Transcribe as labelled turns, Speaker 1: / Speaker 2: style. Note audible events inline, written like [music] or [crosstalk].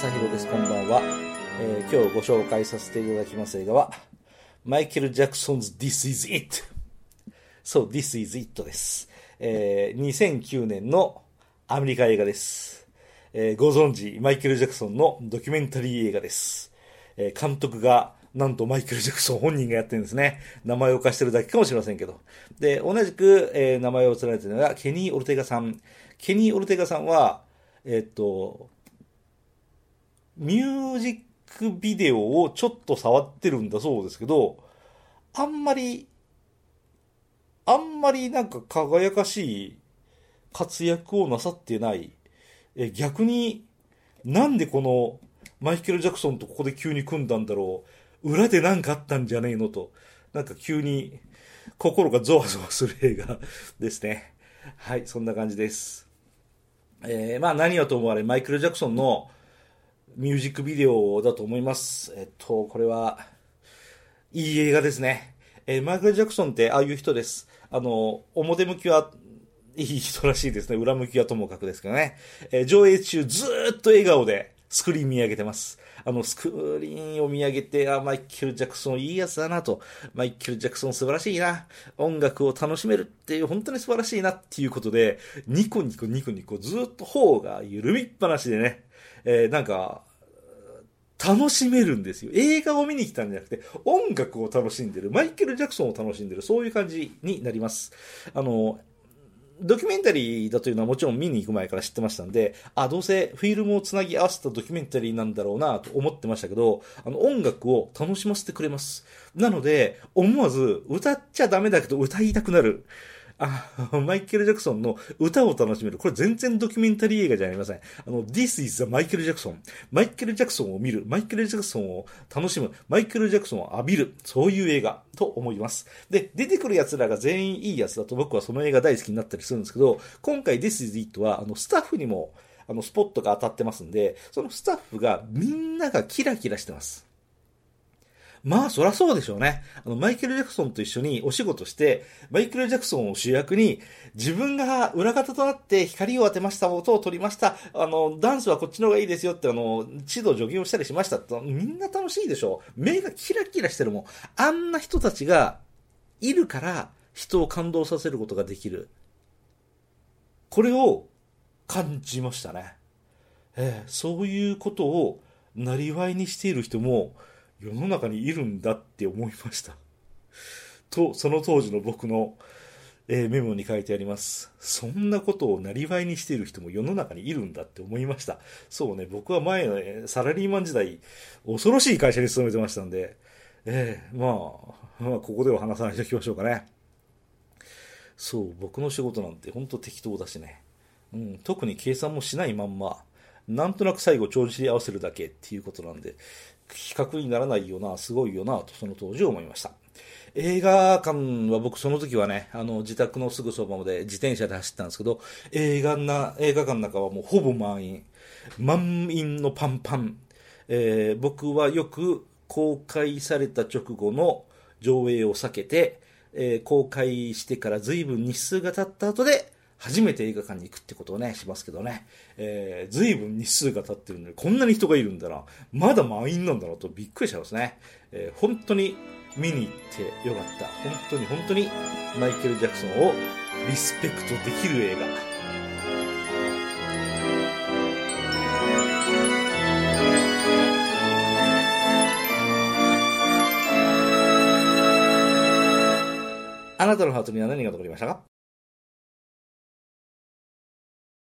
Speaker 1: 正宏です。こんばんは、えー今日ご紹介させていただきます映画は、マイケル・ジャクソンズ This is It。そう、This is It です。えー2009年のアメリカ映画です。えーご存知、マイケル・ジャクソンのドキュメンタリー映画です。えー監督が、なんとマイケル・ジャクソン本人がやってるんですね。名前を貸してるだけかもしれませんけど。で、同じく、えー名前を連ねてるのが、ケニー・オルテガさん。ケニー・オルテガさんは、えーっと、ミュージックビデオをちょっと触ってるんだそうですけど、あんまり、あんまりなんか輝かしい活躍をなさってない。え逆に、なんでこのマイケル・ジャクソンとここで急に組んだんだろう。裏で何かあったんじゃねえのと。なんか急に心がゾワゾワする映画 [laughs] ですね。はい、そんな感じです。えーまあ何はともあれ、マイケル・ジャクソンのミュージックビデオだと思います。えっと、これは、いい映画ですね。えーマイクル・ジャクソンってああいう人です。あの、表向きはいい人らしいですね。裏向きはともかくですけどね。えー上映中ずっと笑顔でスクリーン見上げてます。あの、スクリーンを見上げて、あ、マイケル・ジャクソンいいやつだなと。マイケル・ジャクソン素晴らしいな。音楽を楽しめるっていう、本当に素晴らしいなっていうことで、ニコニコニコニコずっと頬が緩みっぱなしでね、えーなんか、楽しめるんですよ。映画を見に来たんじゃなくて、音楽を楽しんでる、マイケル・ジャクソンを楽しんでる、そういう感じになります。あの、ドキュメンタリーだというのはもちろん見に行く前から知ってましたんで、あ、どうせフィルムをつなぎ合わせたドキュメンタリーなんだろうなと思ってましたけど、あの音楽を楽しませてくれます。なので、思わず歌っちゃダメだけど歌いたくなる。あ、マイケル・ジャクソンの歌を楽しめる。これ全然ドキュメンタリー映画じゃありません。あの、This is the マイケル・ジャクソン。マイケル・ジャクソンを見る。マイケル・ジャクソンを楽しむ。マイケル・ジャクソンを浴びる。そういう映画と思います。で、出てくる奴らが全員いいやつだと僕はその映画大好きになったりするんですけど、今回 This is It は、あの、スタッフにも、あの、スポットが当たってますんで、そのスタッフがみんながキラキラしてます。まあ、そらそうでしょうね。あの、マイケル・ジャクソンと一緒にお仕事して、マイケル・ジャクソンを主役に、自分が裏方となって光を当てました、音を取りました、あの、ダンスはこっちの方がいいですよって、あの、指導助言をしたりしましたって、みんな楽しいでしょ目がキラキラしてるもん。あんな人たちがいるから、人を感動させることができる。これを感じましたね。ええそういうことをなりわいにしている人も世の中にいるんだって思いました。[laughs] と、その当時の僕の、えーメモに書いてあります。そんなことをなりわいにしている人も世の中にいるんだって思いました。そうね、僕は前の、サラリーマン時代、恐ろしい会社に勤めてましたんで、ええまあ、まあ、ここでは話さないときましょうかね。そう、僕の仕事なんて本当適当だしね。うん、特に計算もしないまんま、なんとなく最後帳尻合わせるだけっていうことなんで、比較にならないよな、すごいよな、とその当時思いました。映画館は僕その時はね、あの、自宅のすぐそばまで自転車で走ったんですけど、映画な、映画館の中はもうほぼ満員。満員のパンパン。えー僕はよく公開された直後の上映を避けて、えー公開してから随分日数が経った後で、初めて映画館に行くってことをね、しますけどね。えー、随分日数が経ってるのに、こんなに人がいるんだな。まだ満員なんだなとびっくりしちゃいますね。えー本当に見に行ってよかった。本当に本当にマイケル・ジャクソンをリスペクトできる映画。あなたのハートには何が残りましたか？